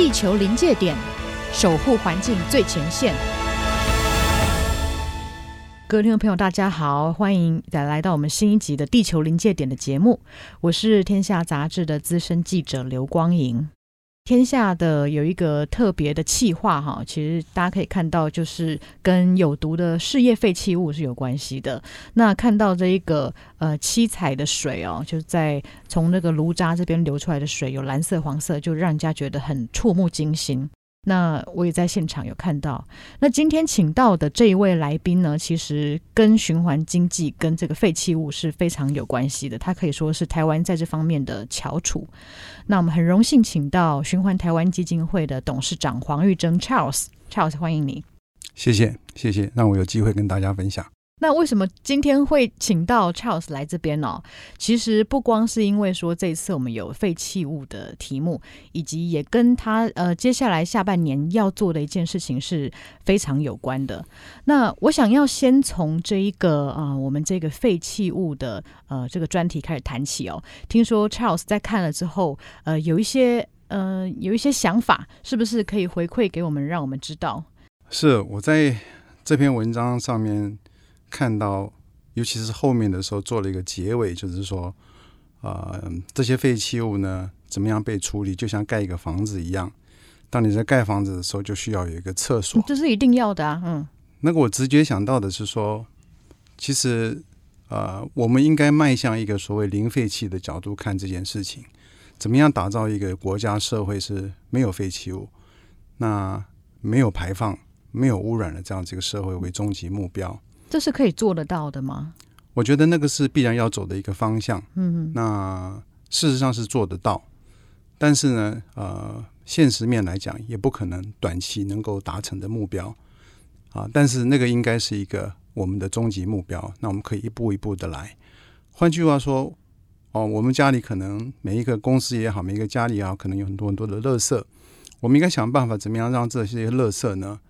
地球临界点，守护环境最前线。各位听众朋友，大家好，欢迎再来到我们新一集的《地球临界点》的节目。我是天下杂志的资深记者刘光莹。天下的有一个特别的气化哈，其实大家可以看到，就是跟有毒的事业废弃物是有关系的。那看到这一个呃七彩的水哦，就是在从那个炉渣这边流出来的水，有蓝色、黄色，就让人家觉得很触目惊心。那我也在现场有看到。那今天请到的这一位来宾呢，其实跟循环经济、跟这个废弃物是非常有关系的。他可以说是台湾在这方面的翘楚。那我们很荣幸请到循环台湾基金会的董事长黄玉征 Charles，Charles 欢迎你。谢谢，谢谢，让我有机会跟大家分享。那为什么今天会请到 Charles 来这边呢、哦？其实不光是因为说这一次我们有废弃物的题目，以及也跟他呃接下来下半年要做的一件事情是非常有关的。那我想要先从这一个呃我们这个废弃物的呃这个专题开始谈起哦。听说 Charles 在看了之后，呃有一些呃有一些想法，是不是可以回馈给我们，让我们知道？是我在这篇文章上面。看到，尤其是后面的时候做了一个结尾，就是说，呃，这些废弃物呢，怎么样被处理，就像盖一个房子一样。当你在盖房子的时候，就需要有一个厕所，这是一定要的啊。嗯，那个我直觉想到的是说，其实，呃，我们应该迈向一个所谓零废弃的角度看这件事情，怎么样打造一个国家社会是没有废弃物，那没有排放、没有污染的这样子一个社会为终极目标。这是可以做得到的吗？我觉得那个是必然要走的一个方向。嗯哼，那事实上是做得到，但是呢，呃，现实面来讲，也不可能短期能够达成的目标啊。但是那个应该是一个我们的终极目标。那我们可以一步一步的来。换句话说，哦，我们家里可能每一个公司也好，每一个家里也好，可能有很多很多的垃圾。我们应该想办法，怎么样让这些垃圾呢，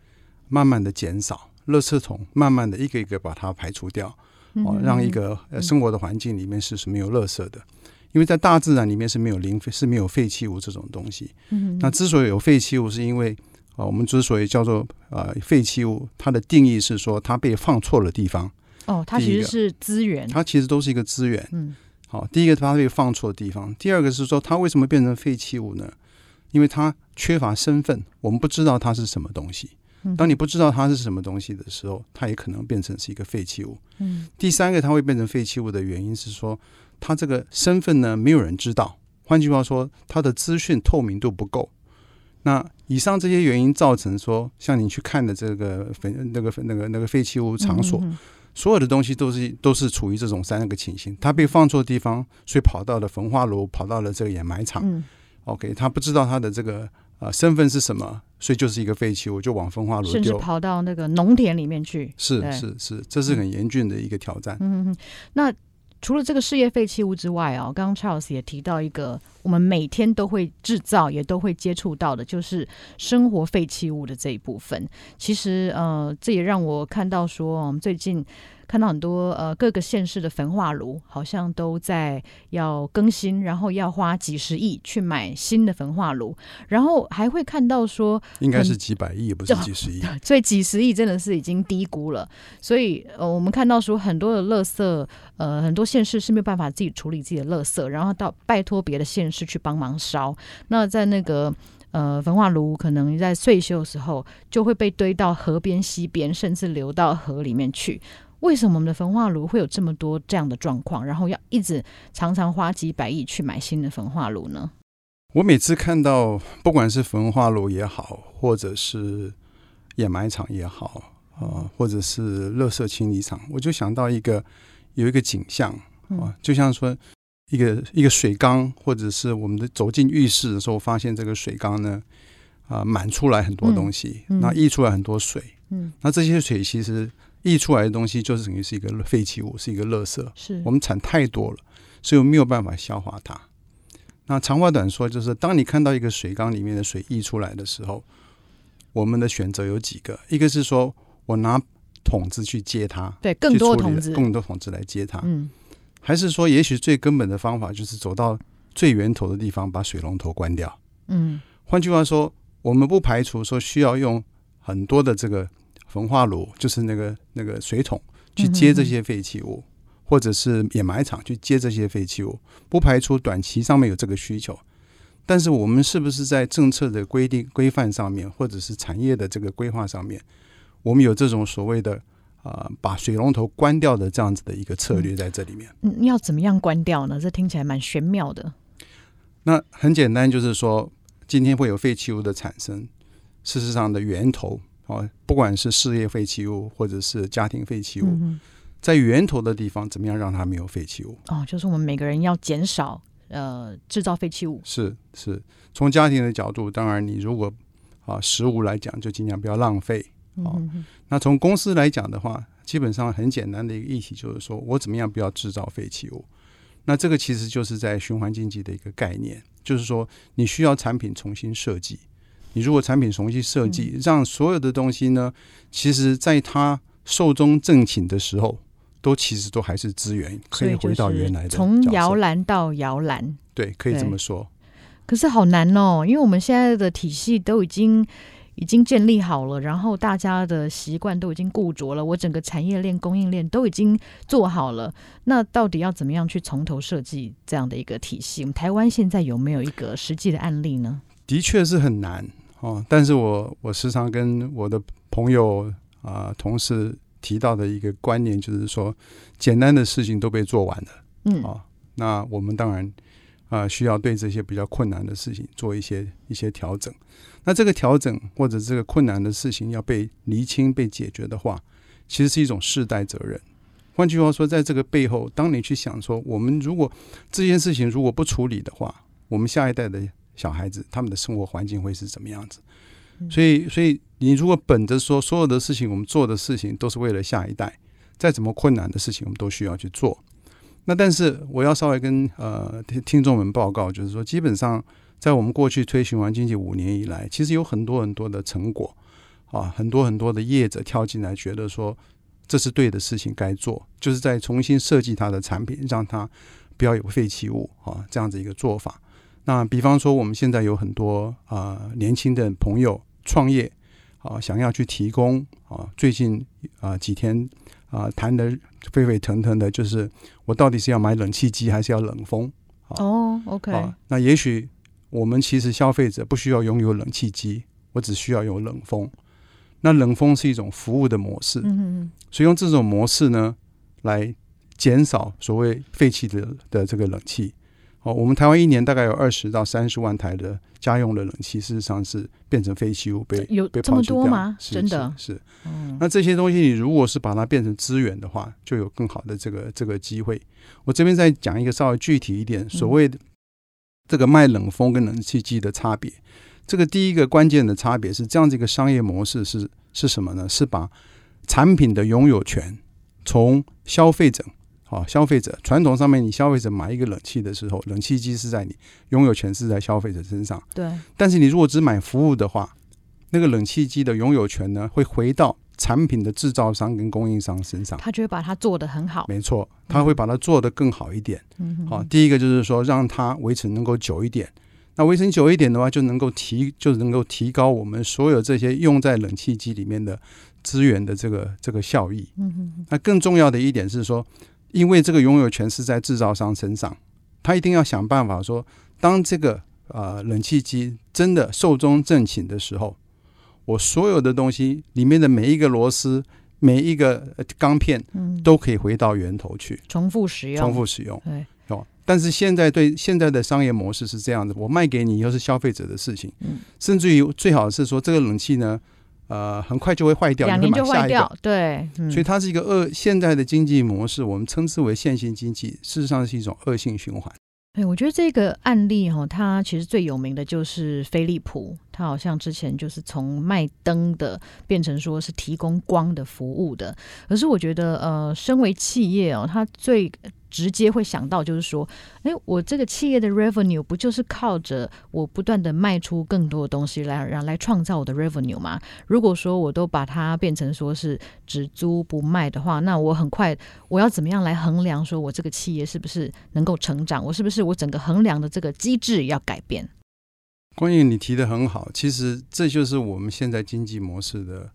慢慢的减少。垃圾桶慢慢的一个一个把它排除掉，哦，让一个生活的环境里面是是没有垃圾的，因为在大自然里面是没有零废是没有废弃物这种东西。嗯那之所以有废弃物，是因为啊，我们之所以叫做啊废弃物，它的定义是说它被放错了地方。哦，它其实是资源，它其实都是一个资源。嗯，好，第一个它被放错的地方，第二个是说它为什么变成废弃物呢？因为它缺乏身份，我们不知道它是什么东西。当你不知道它是什么东西的时候，它也可能变成是一个废弃物。嗯，第三个，它会变成废弃物的原因是说，它这个身份呢，没有人知道。换句话说，它的资讯透明度不够。那以上这些原因造成说，像你去看的这个废那个那个那个废弃物场所，所有的东西都是都是处于这种三个情形：它被放错地方，所以跑到了焚化炉，跑到了这个掩埋场。OK，他不知道他的这个。啊，身份是什么？所以就是一个废弃物，就往焚化炉丢，甚至跑到那个农田里面去。是是是，这是很严峻的一个挑战。嗯嗯，那除了这个事业废弃物之外啊，刚刚 Charles 也提到一个，我们每天都会制造，也都会接触到的，就是生活废弃物的这一部分。其实呃，这也让我看到说，我们最近。看到很多呃各个县市的焚化炉好像都在要更新，然后要花几十亿去买新的焚化炉，然后还会看到说应该是几百亿，不是几十亿，所以几十亿真的是已经低估了。所以呃我们看到说很多的垃圾呃很多县市是没有办法自己处理自己的垃圾，然后到拜托别的县市去帮忙烧。那在那个呃焚化炉可能在岁休的时候就会被堆到河边、溪边，甚至流到河里面去。为什么我们的焚化炉会有这么多这样的状况？然后要一直常常花几百亿去买新的焚化炉呢？我每次看到，不管是焚化炉也好，或者是掩埋场也好，啊、呃，或者是垃圾清理厂，我就想到一个有一个景象啊、呃，就像说一个一个水缸，或者是我们的走进浴室的时候，发现这个水缸呢，啊、呃，满出来很多东西，那、嗯、溢出来很多水，嗯，那这些水其实。溢出来的东西就是等于是一个废弃物，是一个垃圾。是我们产太多了，所以我没有办法消化它。那长话短说，就是当你看到一个水缸里面的水溢出来的时候，我们的选择有几个：一个是说我拿桶子去接它，对，更多桶子，更多桶子来接它。嗯，还是说，也许最根本的方法就是走到最源头的地方，把水龙头关掉。嗯，换句话说，我们不排除说需要用很多的这个焚化炉，就是那个那个水桶去接这些废弃物，或者是掩埋场去接这些废弃物，不排除短期上面有这个需求。但是我们是不是在政策的规定规范上面，或者是产业的这个规划上面，我们有这种所谓的啊、呃、把水龙头关掉的这样子的一个策略在这里面？嗯，要怎么样关掉呢？这听起来蛮玄妙的。那很简单，就是说。今天会有废弃物的产生，事实上的源头啊，不管是事业废弃物或者是家庭废弃物，嗯、在源头的地方，怎么样让它没有废弃物？哦，就是我们每个人要减少呃制造废弃物。是是，从家庭的角度，当然你如果啊食物来讲，就尽量不要浪费。哦、嗯，那从公司来讲的话，基本上很简单的一个议题就是说我怎么样不要制造废弃物。那这个其实就是在循环经济的一个概念。就是说，你需要产品重新设计。你如果产品重新设计，让所有的东西呢，其实在它寿终正寝的时候，都其实都还是资源，可以回到原来的。从摇篮到摇篮，对，可以这么说。可是好难哦，因为我们现在的体系都已经。已经建立好了，然后大家的习惯都已经固着了。我整个产业链、供应链都已经做好了，那到底要怎么样去从头设计这样的一个体系？我们台湾现在有没有一个实际的案例呢？的确是很难哦。但是我我时常跟我的朋友啊、呃、同事提到的一个观念就是说，简单的事情都被做完了，嗯啊、哦，那我们当然。啊、呃，需要对这些比较困难的事情做一些一些调整。那这个调整或者这个困难的事情要被厘清、被解决的话，其实是一种世代责任。换句话说，在这个背后，当你去想说，我们如果这件事情如果不处理的话，我们下一代的小孩子他们的生活环境会是怎么样子？所以，所以你如果本着说所有的事情我们做的事情都是为了下一代，再怎么困难的事情我们都需要去做。那但是我要稍微跟呃听听众们报告，就是说，基本上在我们过去推循环经济五年以来，其实有很多很多的成果啊，很多很多的业者跳进来，觉得说这是对的事情该做，就是在重新设计它的产品，让它不要有废弃物啊，这样子一个做法。那比方说，我们现在有很多啊、呃、年轻的朋友创业啊，想要去提供啊，最近啊几天。啊，谈的沸沸腾腾的，就是我到底是要买冷气机还是要冷风？哦、oh，OK。那也许我们其实消费者不需要拥有冷气机，我只需要有冷风。那冷风是一种服务的模式，嗯嗯，所以用这种模式呢，来减少所谓废弃的的这个冷气。哦，我们台湾一年大概有二十到三十万台的家用的冷气，事实上是变成废弃物被有被这么多吗？是真的是。是嗯、那这些东西，你如果是把它变成资源的话，就有更好的这个这个机会。我这边再讲一个稍微具体一点，所谓的这个卖冷风跟冷气机的差别。嗯、这个第一个关键的差别是这样子一个商业模式是是什么呢？是把产品的拥有权从消费者。好，消费者传统上面，你消费者买一个冷气的时候，冷气机是在你拥有权是在消费者身上。对。但是你如果只买服务的话，那个冷气机的拥有权呢，会回到产品的制造商跟供应商身上。他就会把它做得很好。没错，他会把它做得更好一点。嗯。好，第一个就是说，让它维持能够久一点。那维持久一点的话，就能够提，就能够提高我们所有这些用在冷气机里面的资源的这个这个效益。嗯哼。那更重要的一点是说。因为这个拥有权是在制造商身上，他一定要想办法说，当这个呃冷气机真的寿终正寝的时候，我所有的东西里面的每一个螺丝、每一个钢片，都可以回到源头去，重复使用，重复使用。对，哦，但是现在对现在的商业模式是这样的，我卖给你又是消费者的事情，甚至于最好是说这个冷气呢。呃，很快就会坏掉，两年就坏掉，对，嗯、所以它是一个恶现在的经济模式，我们称之为线性经济，事实上是一种恶性循环。对，我觉得这个案例哈，它其实最有名的就是飞利浦，它好像之前就是从卖灯的变成说是提供光的服务的。可是我觉得，呃，身为企业哦，它最直接会想到就是说，哎，我这个企业的 revenue 不就是靠着我不断的卖出更多的东西来让来创造我的 revenue 吗？如果说我都把它变成说是只租不卖的话，那我很快我要怎么样来衡量说我这个企业是不是能够成长？我是不是我整个衡量的这个机制要改变？关于你提的很好，其实这就是我们现在经济模式的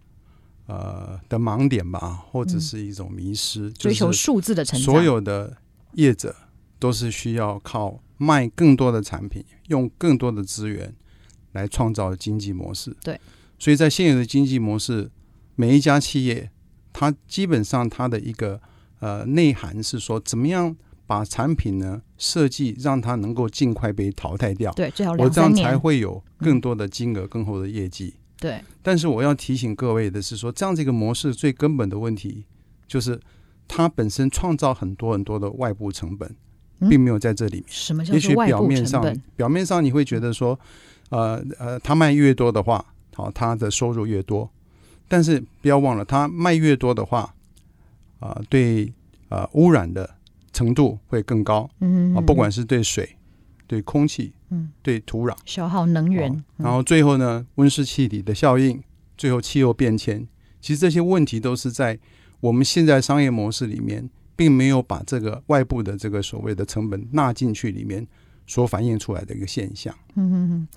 呃的盲点吧，或者是一种迷失，嗯、追求数字的成长。所有的业者都是需要靠卖更多的产品，用更多的资源来创造经济模式。对，所以在现有的经济模式，每一家企业，它基本上它的一个呃内涵是说，怎么样把产品呢设计让它能够尽快被淘汰掉。对，最好我这样才会有更多的金额、更厚的业绩。对。但是我要提醒各位的是说，这样这个模式最根本的问题就是它本身创造很多很多的外部成本，并没有在这里面。什么叫做外部成本？也许表面上，表面上你会觉得说，呃呃，它卖越多的话，好，它的收入越多。但是不要忘了，它卖越多的话，啊、呃，对，呃，污染的程度会更高。嗯，嗯，啊，不管是对水、对空气、嗯，对土壤，消耗能源。哦、然后最后呢，温室气体的效应，最后气候变迁，其实这些问题都是在我们现在商业模式里面，并没有把这个外部的这个所谓的成本纳进去里面所反映出来的一个现象。嗯嗯嗯。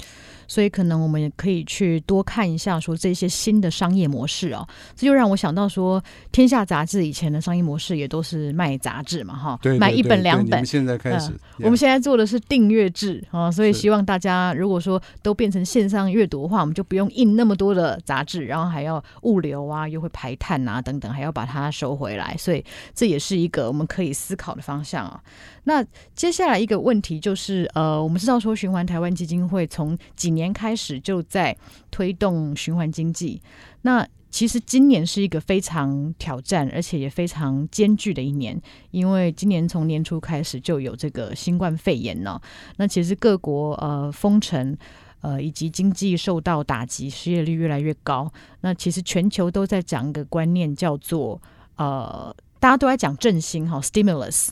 所以可能我们也可以去多看一下，说这些新的商业模式哦，这就让我想到说，天下杂志以前的商业模式也都是卖杂志嘛，哈，买一本两本。现在开始，我们现在做的是订阅制啊，所以希望大家如果说都变成线上阅读的话，我们就不用印那么多的杂志，然后还要物流啊，又会排碳啊等等，还要把它收回来，所以这也是一个我们可以思考的方向啊。那接下来一个问题就是，呃，我们知道说循环台湾基金会从几年开始就在推动循环经济。那其实今年是一个非常挑战，而且也非常艰巨的一年，因为今年从年初开始就有这个新冠肺炎了。那其实各国呃封城，呃以及经济受到打击，失业率越来越高。那其实全球都在讲一个观念，叫做呃大家都在讲振兴哈 stimulus。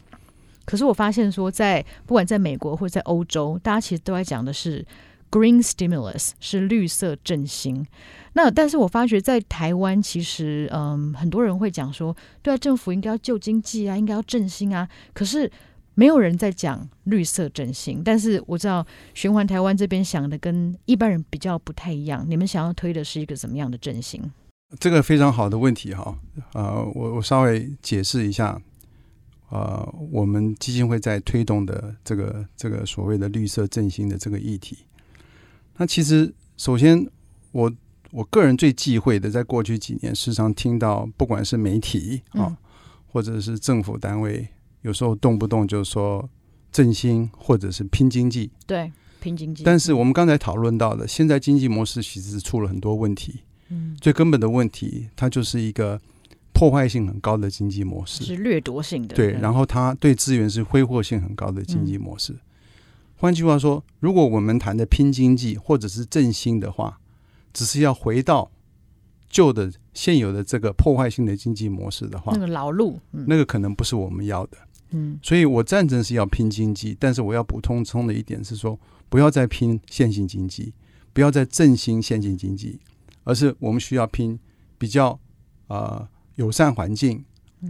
可是我发现说，在不管在美国或者在欧洲，大家其实都在讲的是 green stimulus，是绿色振兴。那但是我发觉在台湾，其实嗯，很多人会讲说，对啊，政府应该要救经济啊，应该要振兴啊。可是没有人在讲绿色振兴。但是我知道循环台湾这边想的跟一般人比较不太一样。你们想要推的是一个怎么样的振兴？这个非常好的问题哈，呃，我我稍微解释一下。呃，我们基金会在推动的这个这个所谓的绿色振兴的这个议题，那其实首先我我个人最忌讳的，在过去几年，时常听到不管是媒体啊，嗯、或者是政府单位，有时候动不动就说振兴或者是拼经济，对，拼经济。但是我们刚才讨论到的，现在经济模式其实是出了很多问题，嗯，最根本的问题，它就是一个。破坏性很高的经济模式，是掠夺性的。对，然后它对资源是挥霍性很高的经济模式。嗯、换句话说，如果我们谈的拼经济或者是振兴的话，只是要回到旧的现有的这个破坏性的经济模式的话，那个老路，嗯、那个可能不是我们要的。嗯，所以我赞成是要拼经济，但是我要补充充的一点是说，不要再拼线性经济，不要再振兴线性经济，而是我们需要拼比较啊。呃友善环境、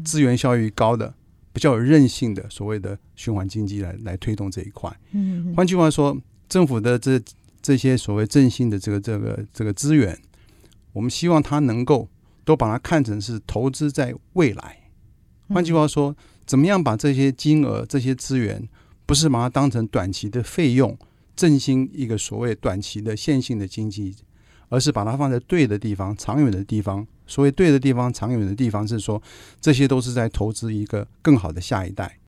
资源效益高的、比较有韧性的所谓的循环经济来来推动这一块。嗯，换句话说，政府的这这些所谓振兴的这个这个这个资源，我们希望它能够都把它看成是投资在未来。换句话说，怎么样把这些金额、这些资源，不是把它当成短期的费用，振兴一个所谓短期的线性的经济。而是把它放在对的地方、长远的地方。所谓对的地方、长远的地方，是说这些都是在投资一个更好的下一代。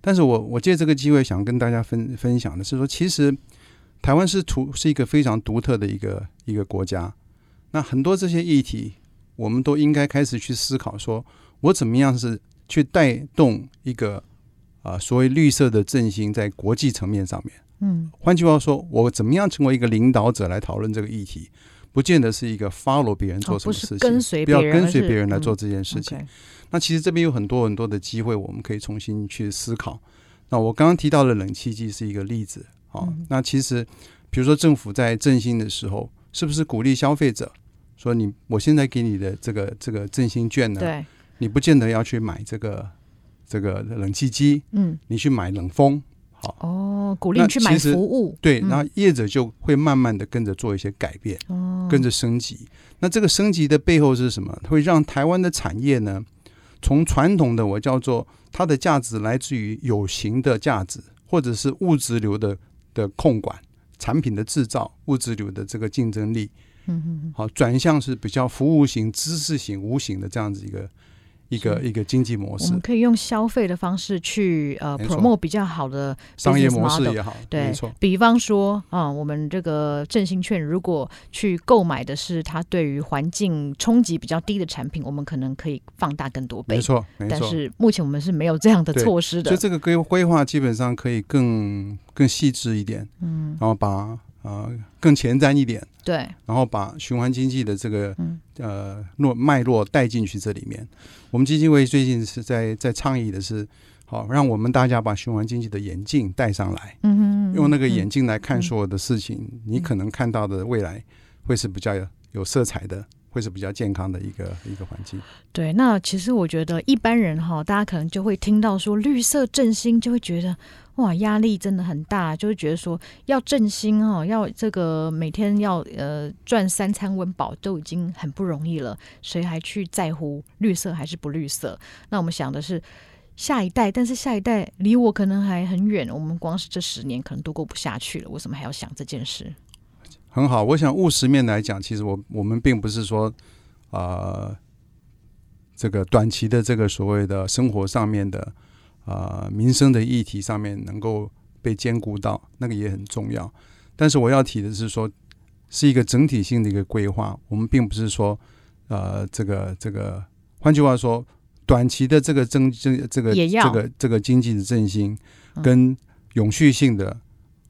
但是我我借这个机会想跟大家分分享的是说，其实台湾是独是一个非常独特的一个一个国家。那很多这些议题，我们都应该开始去思考：说我怎么样是去带动一个啊、呃、所谓绿色的振兴在国际层面上面。嗯，换句话说，我怎么样成为一个领导者来讨论这个议题？不见得是一个 follow 别人做什么事情，跟随不要跟随别人来做这件事情。那其实这边有很多很多的机会，我们可以重新去思考。那我刚刚提到的冷气机是一个例子啊。那其实，比如说政府在振兴的时候，是不是鼓励消费者说你我现在给你的这个这个振兴券呢？对，你不见得要去买这个这个冷气机，嗯，你去买冷风好哦，鼓励你去买服务，对，然后业者就会慢慢的跟着做一些改变，哦，跟着升级。那这个升级的背后是什么？会让台湾的产业呢，从传统的我叫做它的价值来自于有形的价值，或者是物质流的的控管，产品的制造，物质流的这个竞争力，嗯嗯，好，转向是比较服务型、知识型、无形的这样子一个。一个一个经济模式，我们可以用消费的方式去呃 promote 比较好的商业模式也好，对，比方说啊、嗯，我们这个振兴券如果去购买的是它对于环境冲击比较低的产品，我们可能可以放大更多倍。没错，没错。但是目前我们是没有这样的措施的，所以这个规规划基本上可以更更细致一点，嗯，然后把。啊、呃，更前瞻一点，对，然后把循环经济的这个、嗯、呃络脉络带进去这里面。我们基金会最近是在在倡议的是，好让我们大家把循环经济的眼镜戴上来，嗯哼，用那个眼镜来看所有的事情，嗯、你可能看到的未来会是比较有有色彩的。会是比较健康的一个一个环境。对，那其实我觉得一般人哈，大家可能就会听到说绿色振兴，就会觉得哇，压力真的很大，就会觉得说要振兴哈，要这个每天要呃赚三餐温饱都已经很不容易了，谁还去在乎绿色还是不绿色？那我们想的是下一代，但是下一代离我可能还很远，我们光是这十年可能都过不下去了，为什么还要想这件事？很好，我想务实面来讲，其实我我们并不是说，呃，这个短期的这个所谓的生活上面的，呃，民生的议题上面能够被兼顾到，那个也很重要。但是我要提的是说，是一个整体性的一个规划，我们并不是说，呃，这个这个，换句话说，短期的这个增这这个这个这个经济的振兴，跟永续性的、嗯、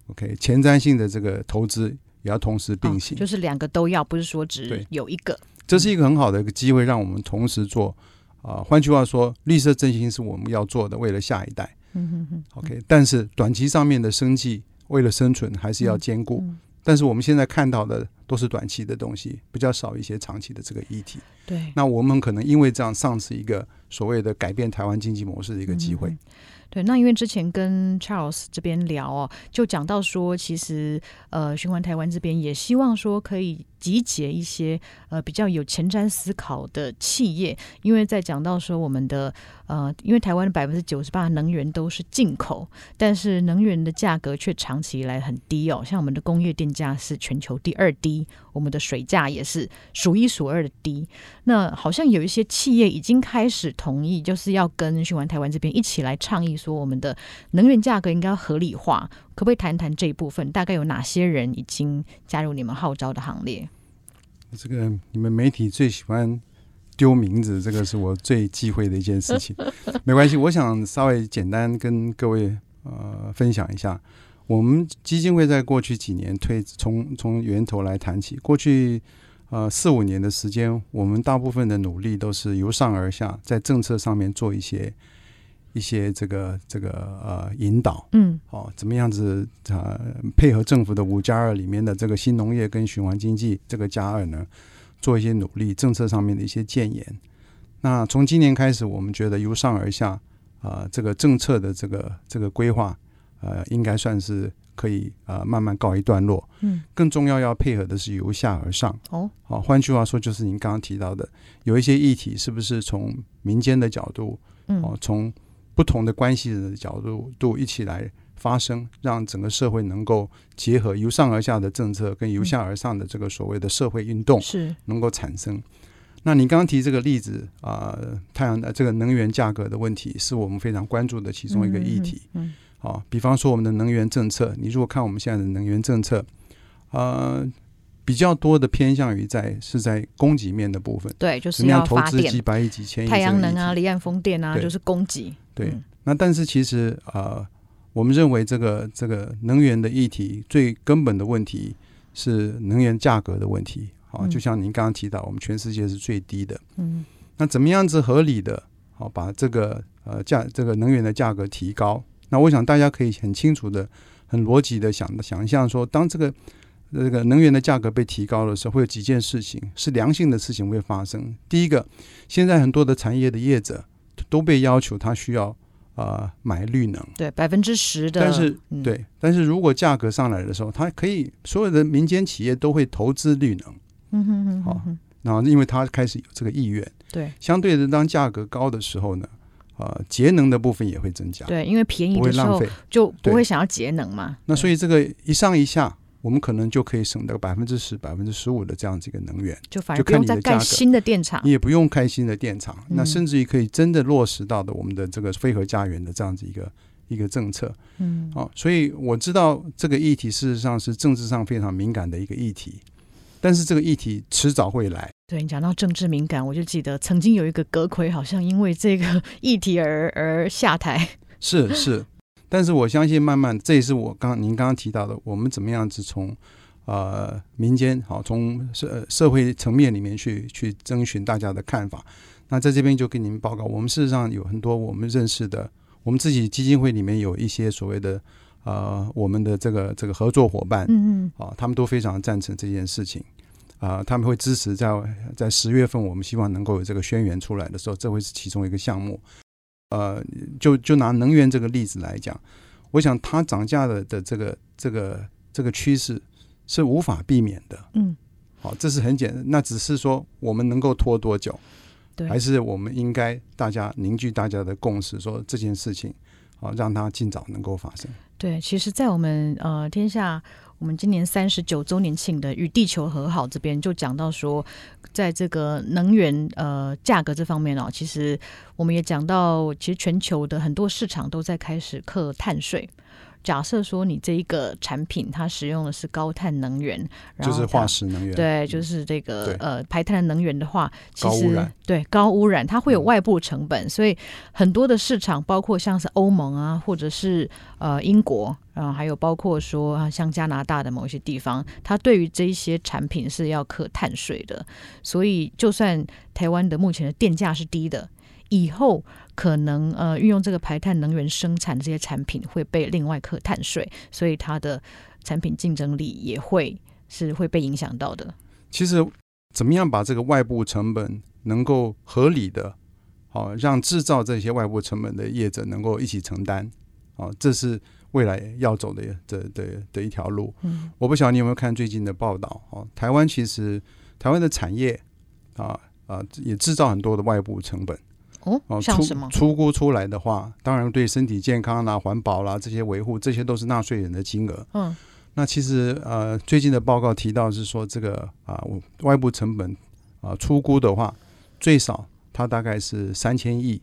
OK 前瞻性的这个投资。也要同时并行，哦，就是两个都要，不是说只有一个。这是一个很好的一个机会，让我们同时做。啊、呃，换句话说，绿色振兴是我们要做的，为了下一代。嗯哼哼。OK，但是短期上面的生计，为了生存，还是要兼顾。嗯嗯、但是我们现在看到的都是短期的东西，比较少一些长期的这个议题。对。那我们可能因为这样丧失一个所谓的改变台湾经济模式的一个机会。嗯对，那因为之前跟 Charles 这边聊哦，就讲到说，其实呃，循环台湾这边也希望说可以集结一些呃比较有前瞻思考的企业，因为在讲到说我们的呃，因为台湾的百分之九十八能源都是进口，但是能源的价格却长期以来很低哦，像我们的工业电价是全球第二低，我们的水价也是数一数二的低。那好像有一些企业已经开始同意，就是要跟循环台湾这边一起来倡议。说我们的能源价格应该要合理化，可不可以谈谈这一部分？大概有哪些人已经加入你们号召的行列？这个你们媒体最喜欢丢名字，这个是我最忌讳的一件事情。没关系，我想稍微简单跟各位呃分享一下，我们基金会在过去几年推从从源头来谈起，过去呃四五年的时间，我们大部分的努力都是由上而下，在政策上面做一些。一些这个这个呃引导，嗯，哦，怎么样子呃配合政府的五加二里面的这个新农业跟循环经济这个加二呢，做一些努力，政策上面的一些建言。那从今年开始，我们觉得由上而下啊、呃，这个政策的这个这个规划呃，应该算是可以呃慢慢告一段落。嗯，更重要要配合的是由下而上。哦，好、哦，换句话说，就是您刚刚提到的，有一些议题是不是从民间的角度，嗯，哦，从不同的关系人的角度度一起来发生，让整个社会能够结合由上而下的政策跟由下而上的这个所谓的社会运动是能够产生。那你刚刚提这个例子啊、呃，太阳的这个能源价格的问题是我们非常关注的其中一个议题。嗯，好、哦，比方说我们的能源政策，你如果看我们现在的能源政策，呃，比较多的偏向于在是在供给面的部分，对，就是要投资几百亿、几千亿太阳能啊、离岸风电啊，就是供给。对，那但是其实呃，我们认为这个这个能源的议题最根本的问题是能源价格的问题。好，就像您刚刚提到，我们全世界是最低的。嗯，那怎么样子合理的，好把这个呃价这个能源的价格提高？那我想大家可以很清楚的、很逻辑的想想象说，当这个这个能源的价格被提高的时候，会有几件事情是良性的事情会发生。第一个，现在很多的产业的业者。都被要求，他需要呃买绿能，对百分之十的，但是、嗯、对，但是如果价格上来的时候，它可以所有的民间企业都会投资绿能，嗯哼哼哼哼，然后因为它开始有这个意愿，对，相对的当价格高的时候呢，呃，节能的部分也会增加，对，因为便宜的时候就不会想要节能嘛，那所以这个一上一下。我们可能就可以省到百分之十、百分之十五的这样子一个能源，就反而不用再盖新的电厂，你也不用开新的电厂，嗯、那甚至于可以真的落实到的我们的这个非核家园的这样子一个一个政策。嗯，哦，所以我知道这个议题事实上是政治上非常敏感的一个议题，但是这个议题迟早会来。对，你讲到政治敏感，我就记得曾经有一个阁魁好像因为这个 议题而而下台。是是。但是我相信，慢慢这也是我刚您刚刚提到的，我们怎么样子从呃民间好从社社会层面里面去去征询大家的看法。那在这边就跟您报告，我们事实上有很多我们认识的，我们自己基金会里面有一些所谓的呃我们的这个这个合作伙伴，嗯嗯，啊，他们都非常赞成这件事情啊，他们会支持在在十月份我们希望能够有这个宣言出来的时候，这会是其中一个项目。呃，就就拿能源这个例子来讲，我想它涨价的的这个这个这个趋势是无法避免的。嗯，好，这是很简单，那只是说我们能够拖多久，对，还是我们应该大家凝聚大家的共识，说这件事情，好让它尽早能够发生。对，其实，在我们呃天下。我们今年三十九周年庆的《与地球和好》这边就讲到说，在这个能源呃价格这方面哦，其实我们也讲到，其实全球的很多市场都在开始克碳税。假设说你这一个产品它使用的是高碳能源，然后就是化石能源，对，就是这个、嗯、呃排碳的能源的话，其实高污染，对高污染，它会有外部成本，嗯、所以很多的市场，包括像是欧盟啊，或者是呃英国啊，还有包括说像加拿大的某一些地方，它对于这一些产品是要课碳税的，所以就算台湾的目前的电价是低的。以后可能呃运用这个排碳能源生产的这些产品会被另外课碳税，所以它的产品竞争力也会是会被影响到的。其实怎么样把这个外部成本能够合理的，好让制造这些外部成本的业者能够一起承担，啊，这是未来要走的的的的一条路。嗯，我不晓得你有没有看最近的报道哦？台湾其实台湾的产业啊啊也制造很多的外部成本。哦，像什么？出出估出来的话，当然对身体健康啦、环保啦这些维护，这些都是纳税人的金额。嗯，那其实呃，最近的报告提到是说，这个啊，外部成本啊，出估的话，最少它大概是三千亿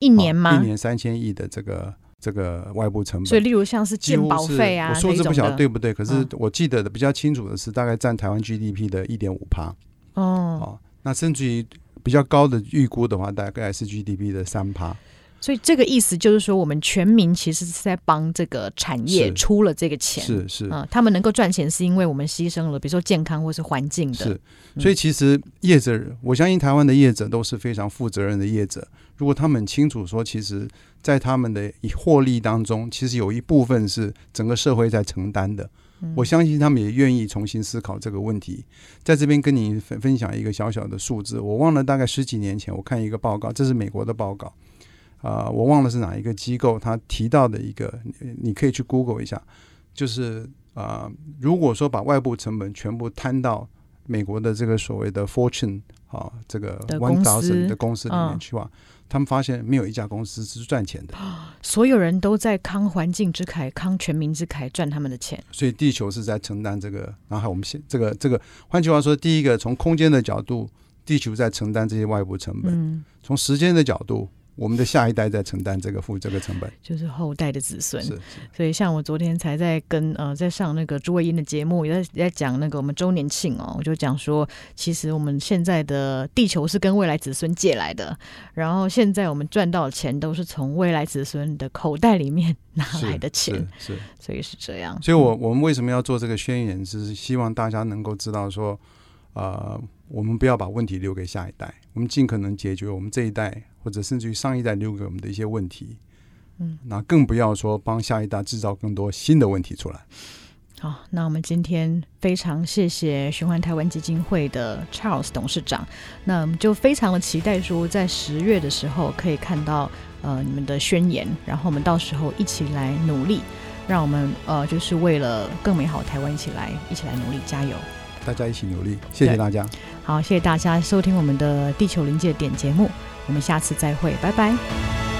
一年吗？一年三千亿的这个这个外部成本。所以，例如像是健保费啊，我数字不晓得对不对？可是我记得的比较清楚的是，大概占台湾 GDP 的一点五趴。哦，那甚至于。比较高的预估的话，大概是 GDP 的三趴。所以这个意思就是说，我们全民其实是在帮这个产业出了这个钱。是是，嗯，他们能够赚钱，是因为我们牺牲了，比如说健康或是环境的。是，所以其实业者，我相信台湾的业者都是非常负责任的业者。如果他们清楚说，其实，在他们的获利当中，其实有一部分是整个社会在承担的。我相信他们也愿意重新思考这个问题。在这边跟你分分享一个小小的数字，我忘了大概十几年前我看一个报告，这是美国的报告，啊、呃，我忘了是哪一个机构，他提到的一个，你可以去 Google 一下，就是啊、呃，如果说把外部成本全部摊到美国的这个所谓的 Fortune 啊，这个 One Thousand 的公司里面去话。他们发现没有一家公司是赚钱的，所有人都在慷环境之慨、慷全民之慨赚他们的钱，所以地球是在承担这个。然后我们现这个这个，换句话说，第一个从空间的角度，地球在承担这些外部成本；从时间的角度。我们的下一代在承担这个负这个成本，就是后代的子孙。是，是，所以像我昨天才在跟呃在上那个朱卫英的节目，也在也在讲那个我们周年庆哦，我就讲说，其实我们现在的地球是跟未来子孙借来的，然后现在我们赚到的钱都是从未来子孙的口袋里面拿来的钱，是，是，所以是这样。所以我我们为什么要做这个宣言，是希望大家能够知道说，呃，我们不要把问题留给下一代，我们尽可能解决我们这一代。或者甚至于上一代留给我们的一些问题，嗯，那更不要说帮下一代制造更多新的问题出来。好，那我们今天非常谢谢循环台湾基金会的 Charles 董事长，那我们就非常的期待说，在十月的时候可以看到呃你们的宣言，然后我们到时候一起来努力，让我们呃就是为了更美好台湾一起来一起来努力加油，大家一起努力，谢谢大家。好，谢谢大家收听我们的地球临界点节目，我们下次再会，拜拜。